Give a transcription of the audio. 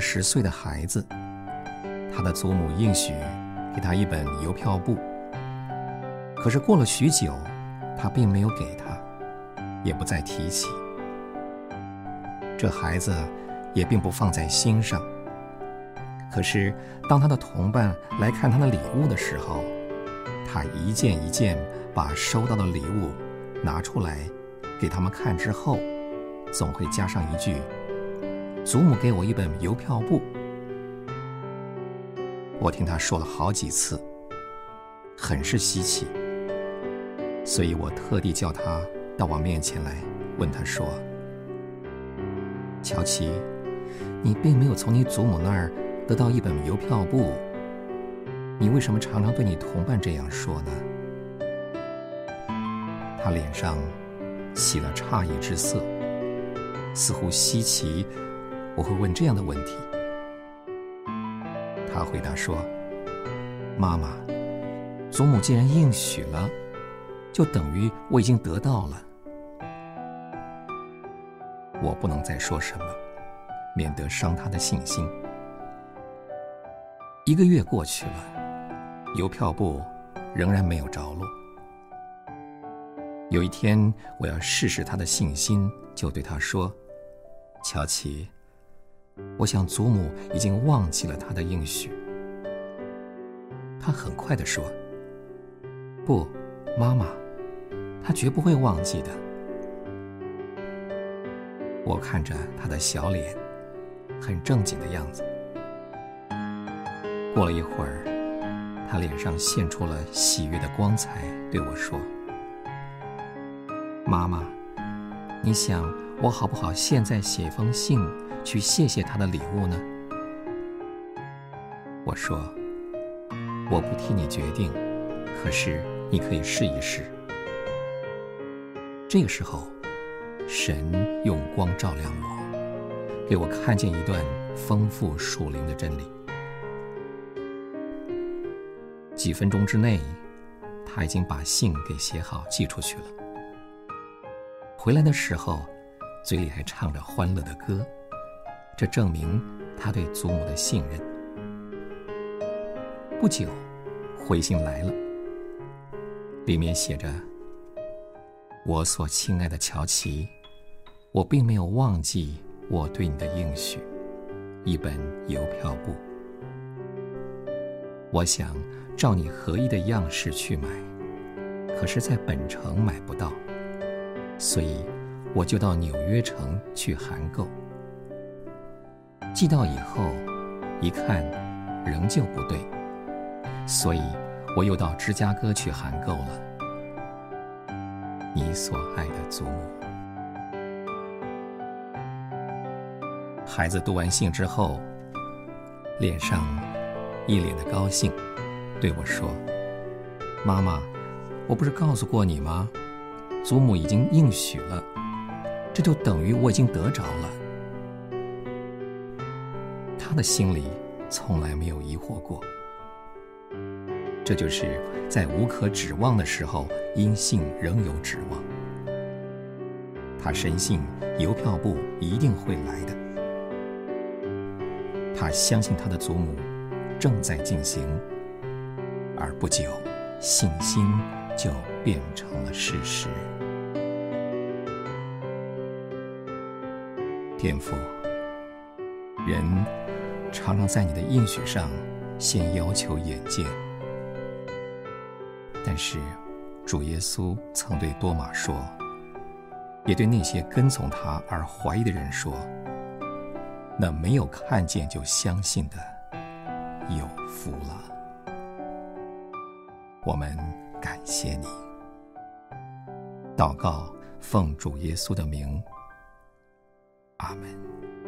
十岁的孩子，他的祖母应许给他一本邮票簿，可是过了许久，他并没有给他，也不再提起。这孩子也并不放在心上。可是当他的同伴来看他的礼物的时候，他一件一件把收到的礼物拿出来给他们看之后，总会加上一句：“祖母给我一本邮票簿。”我听他说了好几次，很是稀奇，所以我特地叫他到我面前来，问他说：“乔奇，你并没有从你祖母那儿得到一本邮票簿，你为什么常常对你同伴这样说呢？”他脸上起了诧异之色，似乎稀奇我会问这样的问题。他回答说：“妈妈，祖母既然应许了，就等于我已经得到了。我不能再说什么，免得伤他的信心。”一个月过去了，邮票簿仍然没有着落。有一天，我要试试他的信心，就对他说：“乔奇，我想祖母已经忘记了他的应许。”他很快地说：“不，妈妈，他绝不会忘记的。”我看着他的小脸，很正经的样子。过了一会儿，他脸上现出了喜悦的光彩，对我说。妈妈，你想我好不好现在写封信去谢谢他的礼物呢？我说，我不替你决定，可是你可以试一试。这个时候，神用光照亮我，给我看见一段丰富属灵的真理。几分钟之内，他已经把信给写好寄出去了。回来的时候，嘴里还唱着欢乐的歌，这证明他对祖母的信任。不久，回信来了，里面写着：“我所亲爱的乔奇，我并没有忘记我对你的应许，一本邮票簿。我想照你合意的样式去买，可是在本城买不到。”所以，我就到纽约城去函购。寄到以后，一看，仍旧不对，所以我又到芝加哥去函购了。你所爱的祖母。孩子读完信之后，脸上一脸的高兴，对我说：“妈妈，我不是告诉过你吗？”祖母已经应许了，这就等于我已经得着了。他的心里从来没有疑惑过。这就是在无可指望的时候，因信仍有指望。他深信邮票簿一定会来的。他相信他的祖母正在进行，而不久，信心就变成了事实。天父，人常常在你的应许上先要求眼见，但是主耶稣曾对多马说，也对那些跟从他而怀疑的人说：“那没有看见就相信的，有福了。”我们感谢你，祷告，奉主耶稣的名，阿门。